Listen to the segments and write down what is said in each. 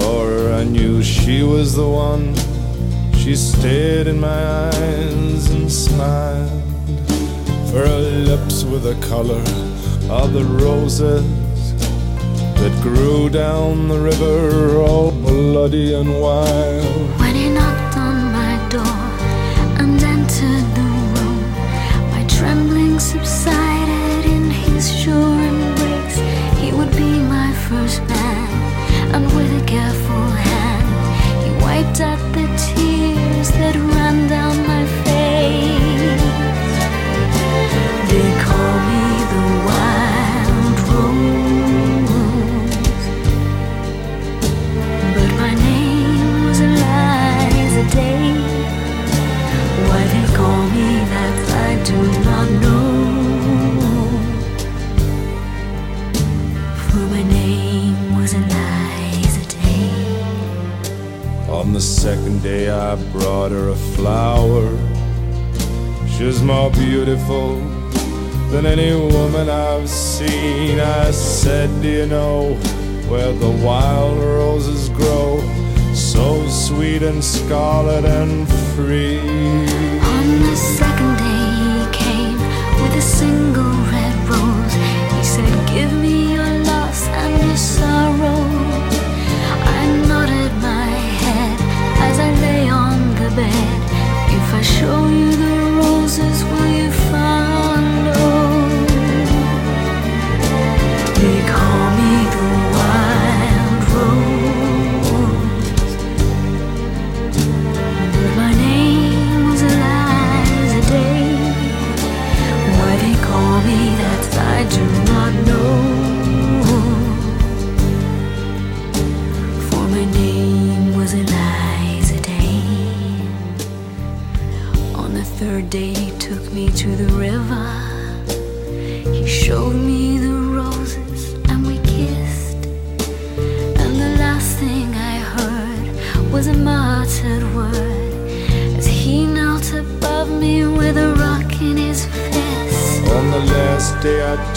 saw her, I knew she was the one. She stared in my eyes and smiled. For her lips were the color of the roses that grew down the river, all bloody and wild. day I brought her a flower. She's more beautiful than any woman I've seen. I said, Do you know where the wild roses grow? So sweet and scarlet and free. On the second day, he came with a single. 终于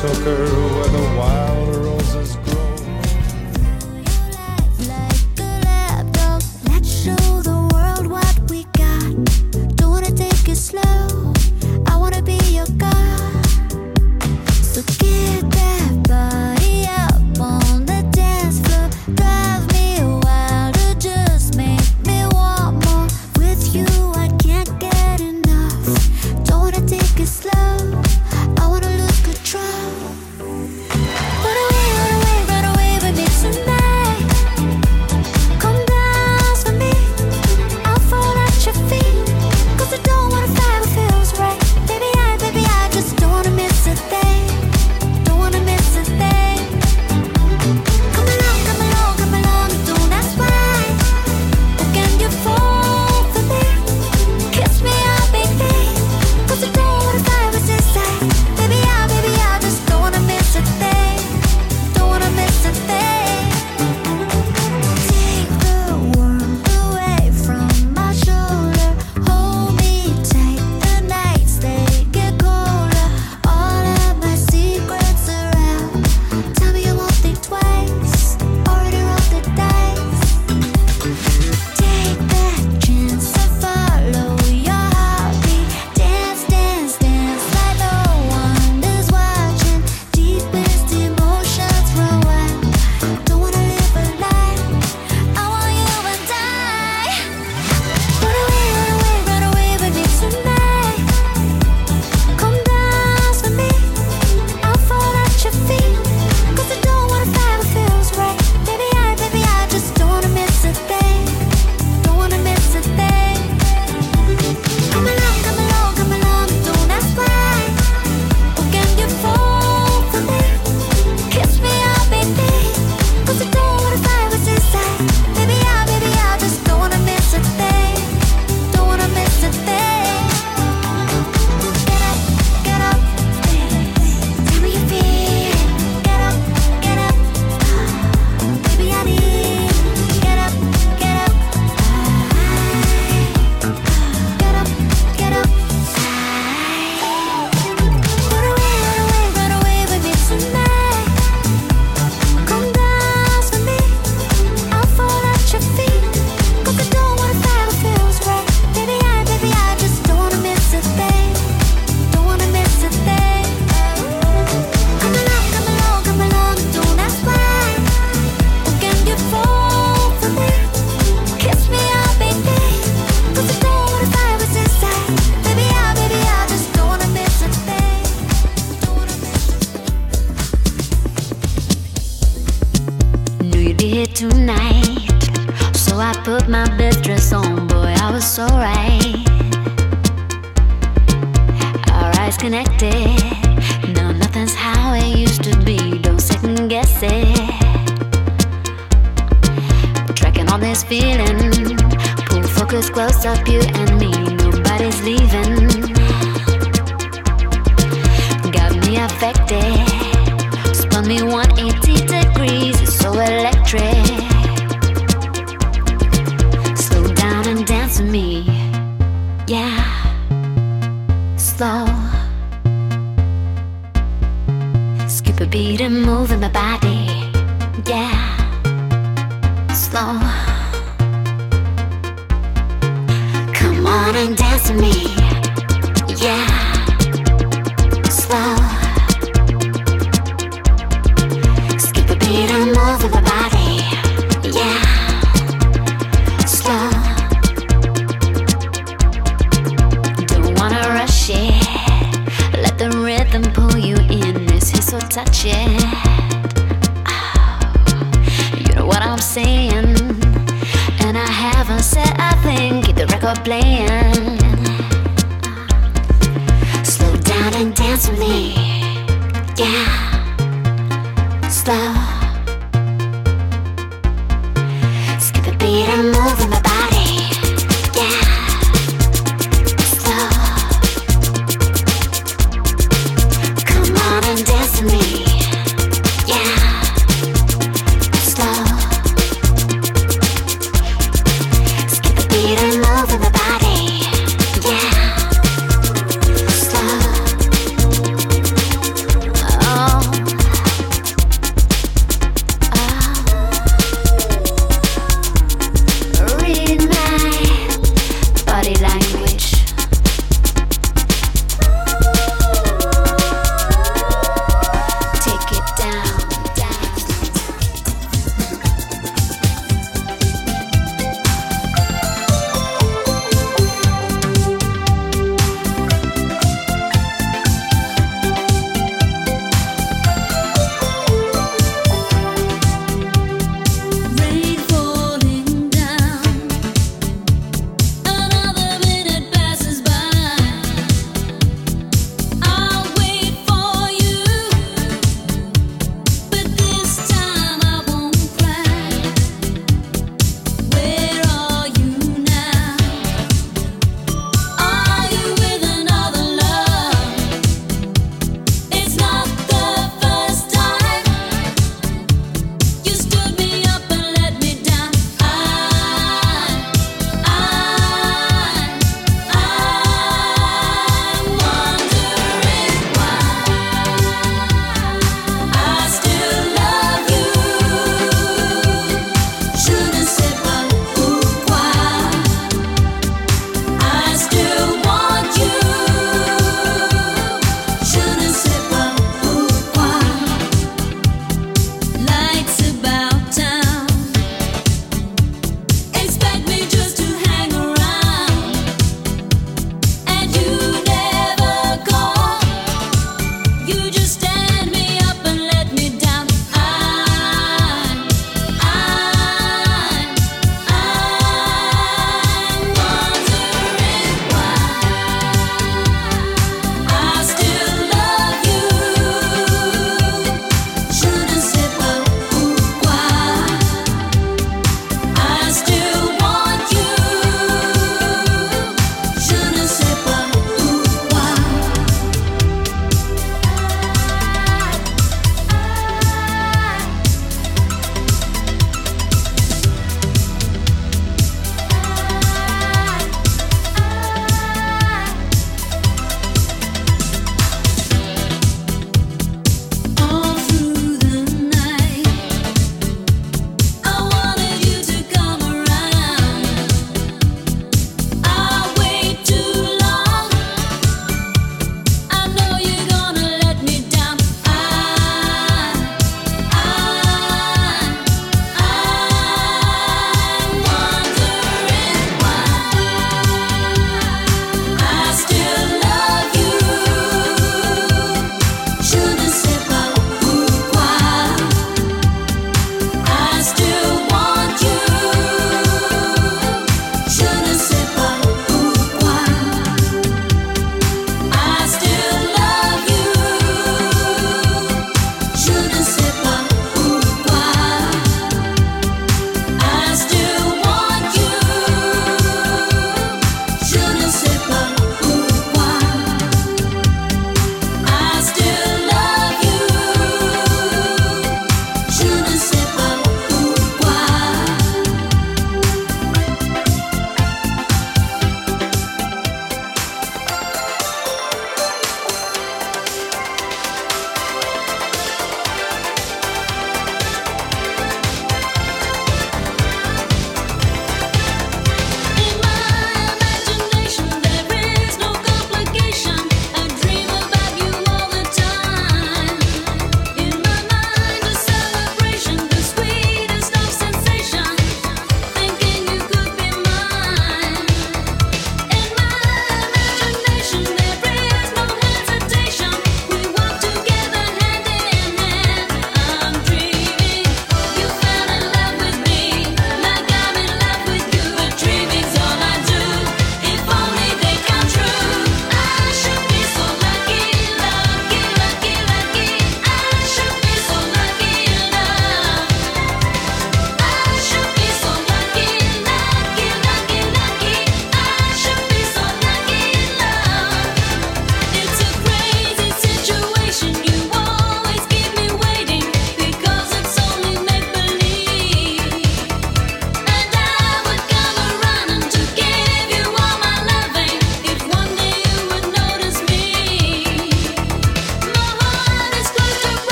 took her where the wild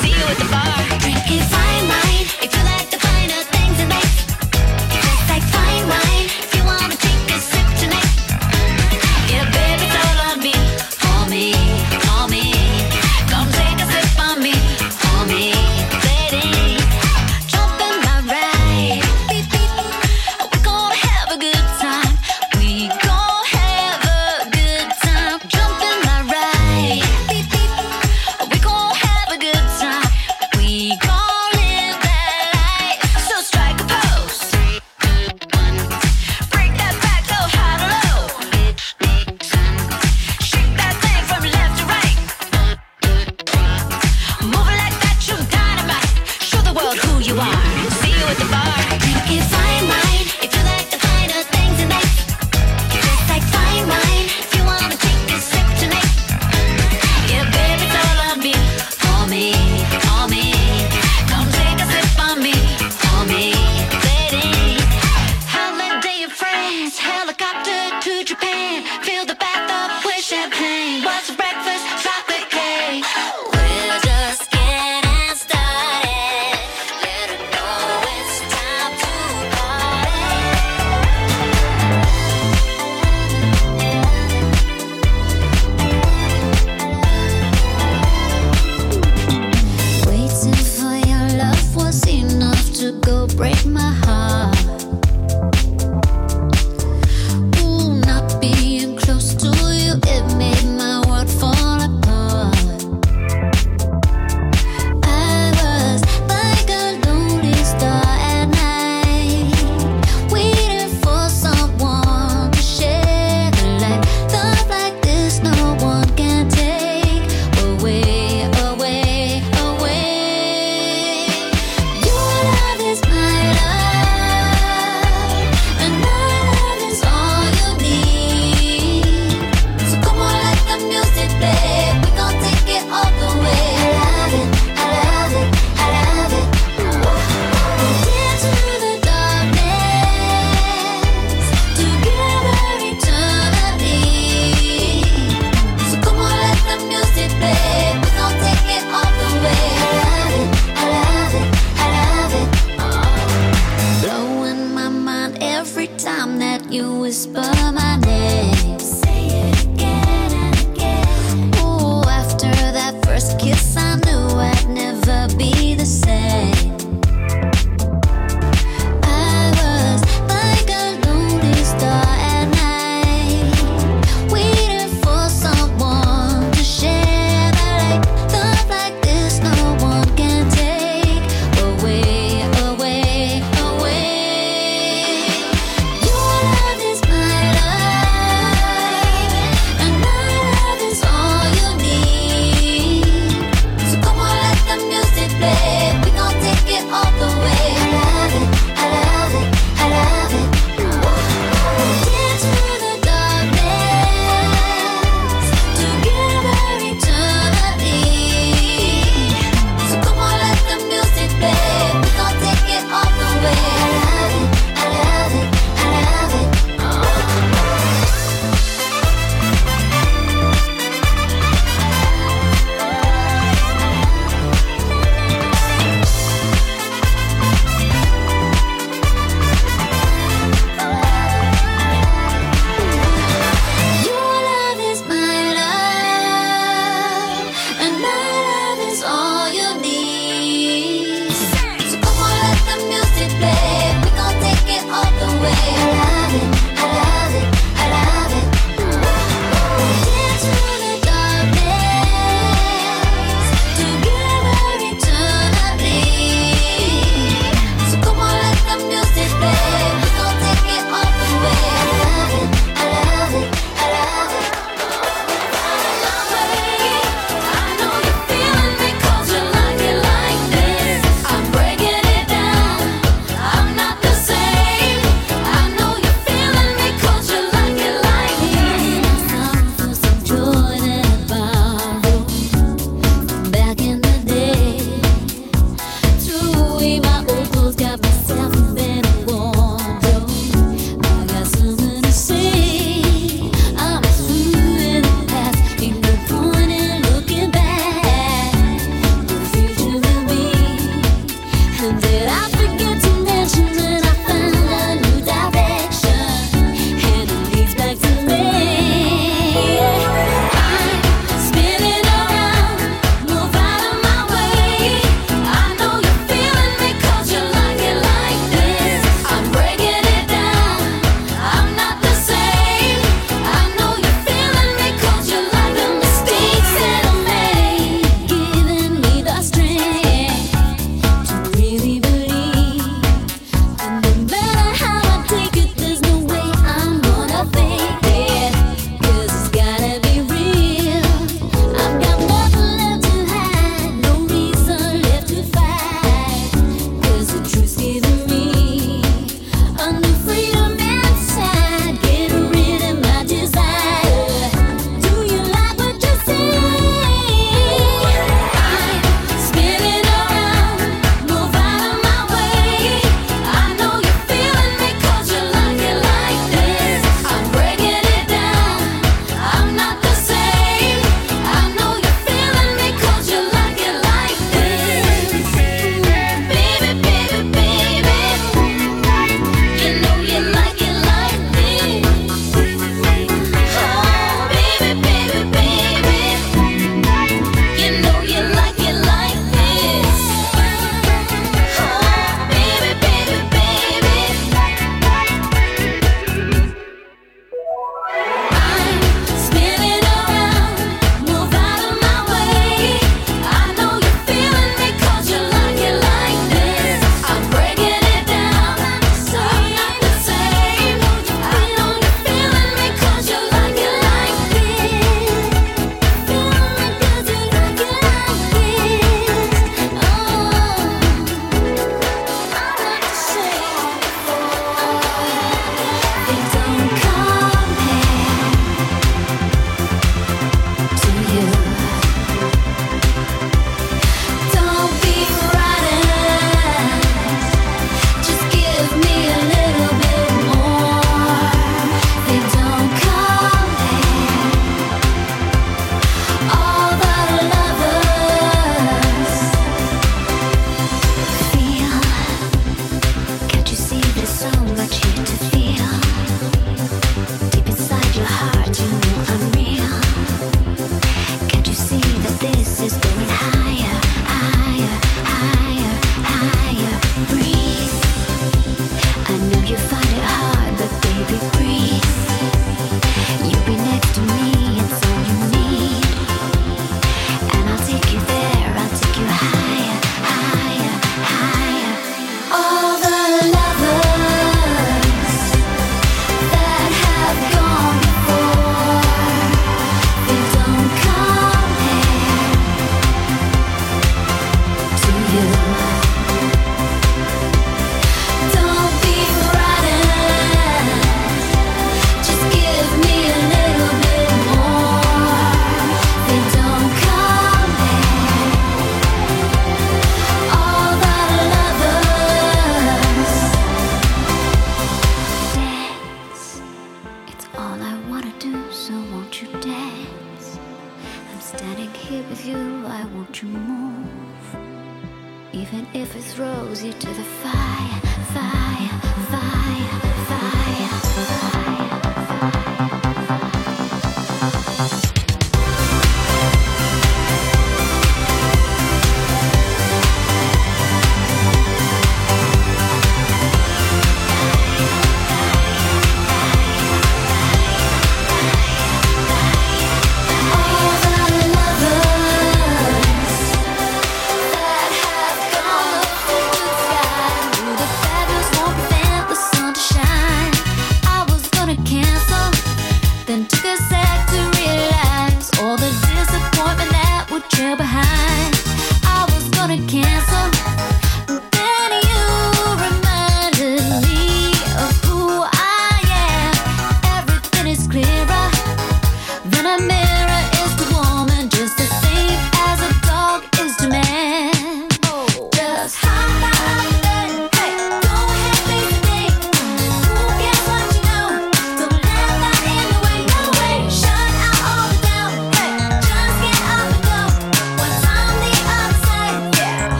See you at the bar. Drink if I'm.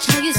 Watch. how you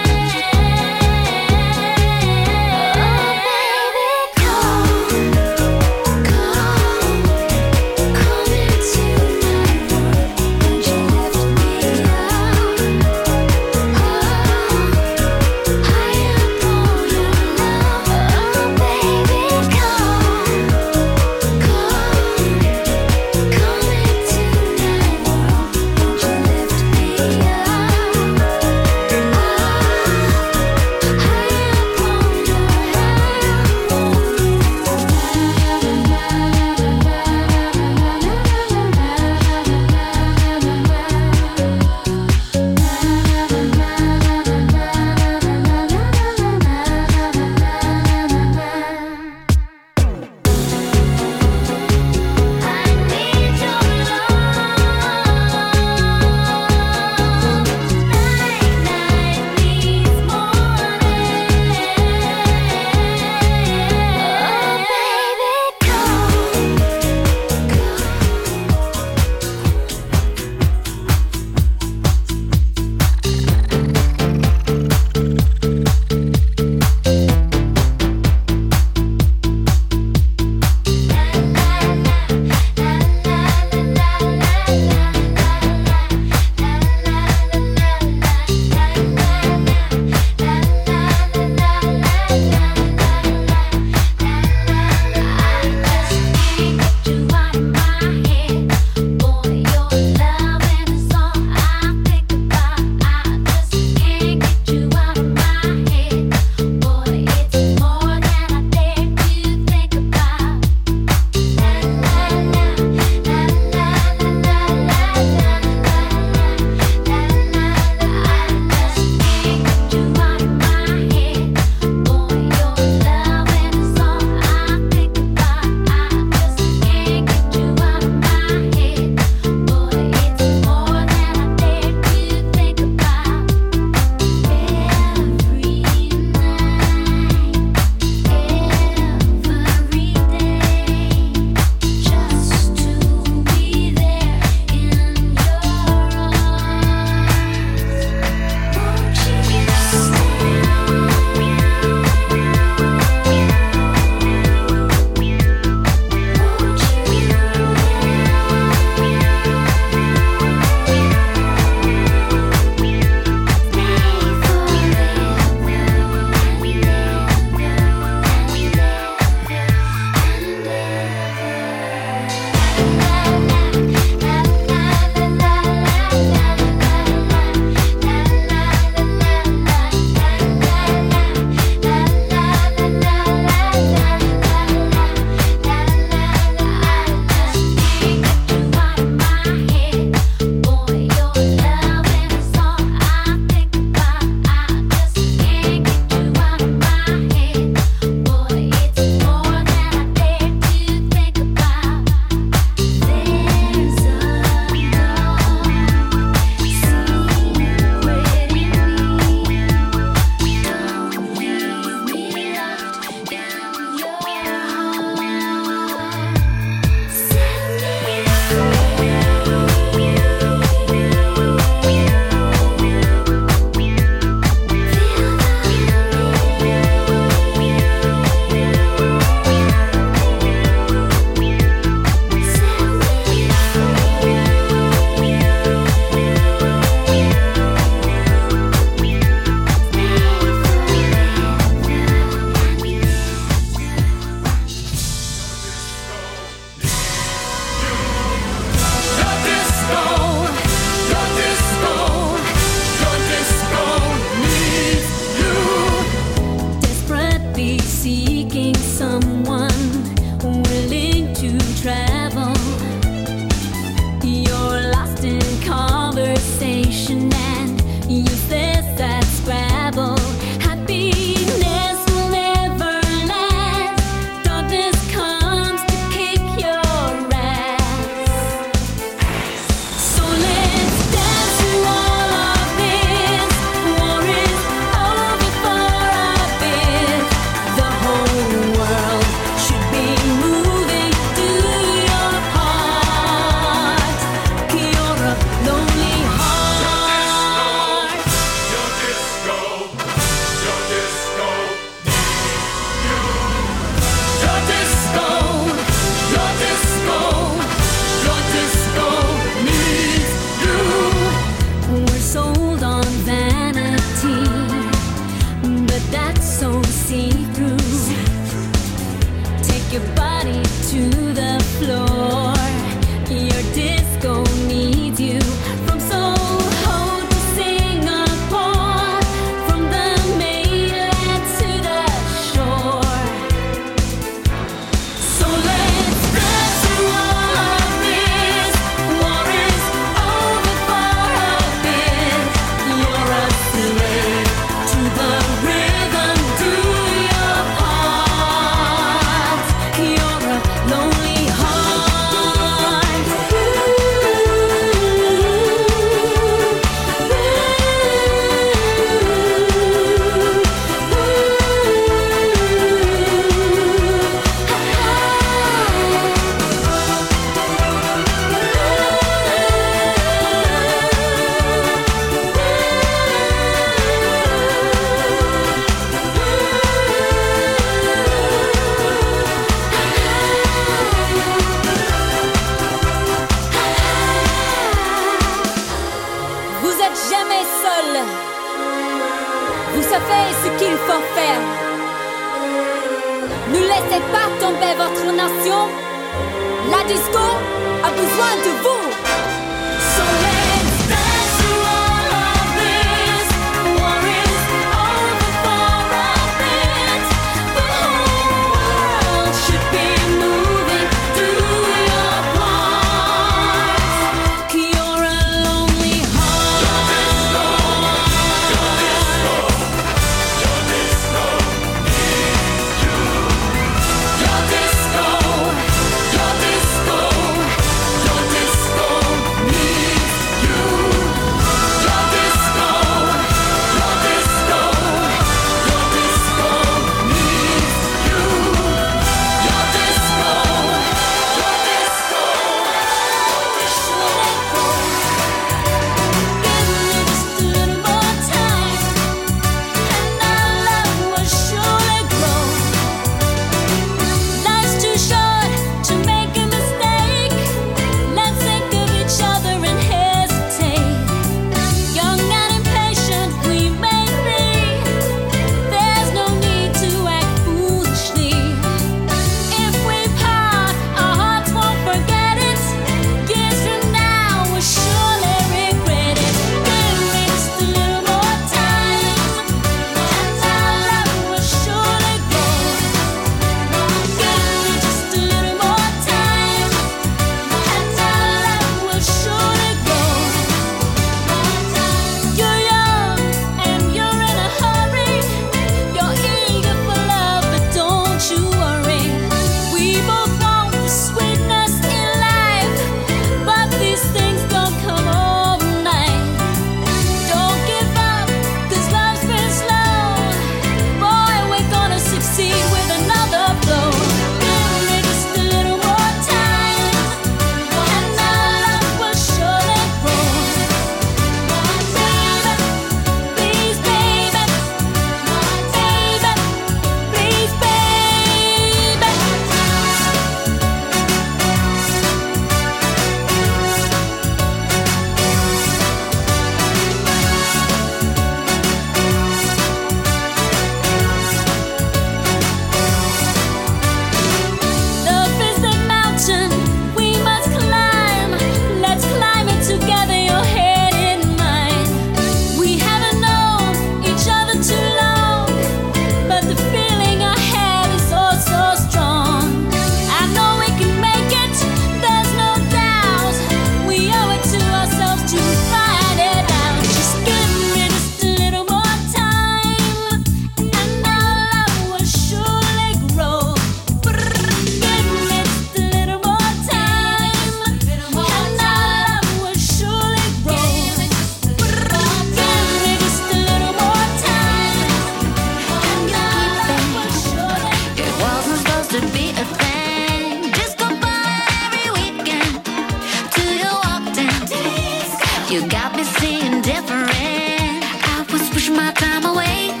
Pushing my time away.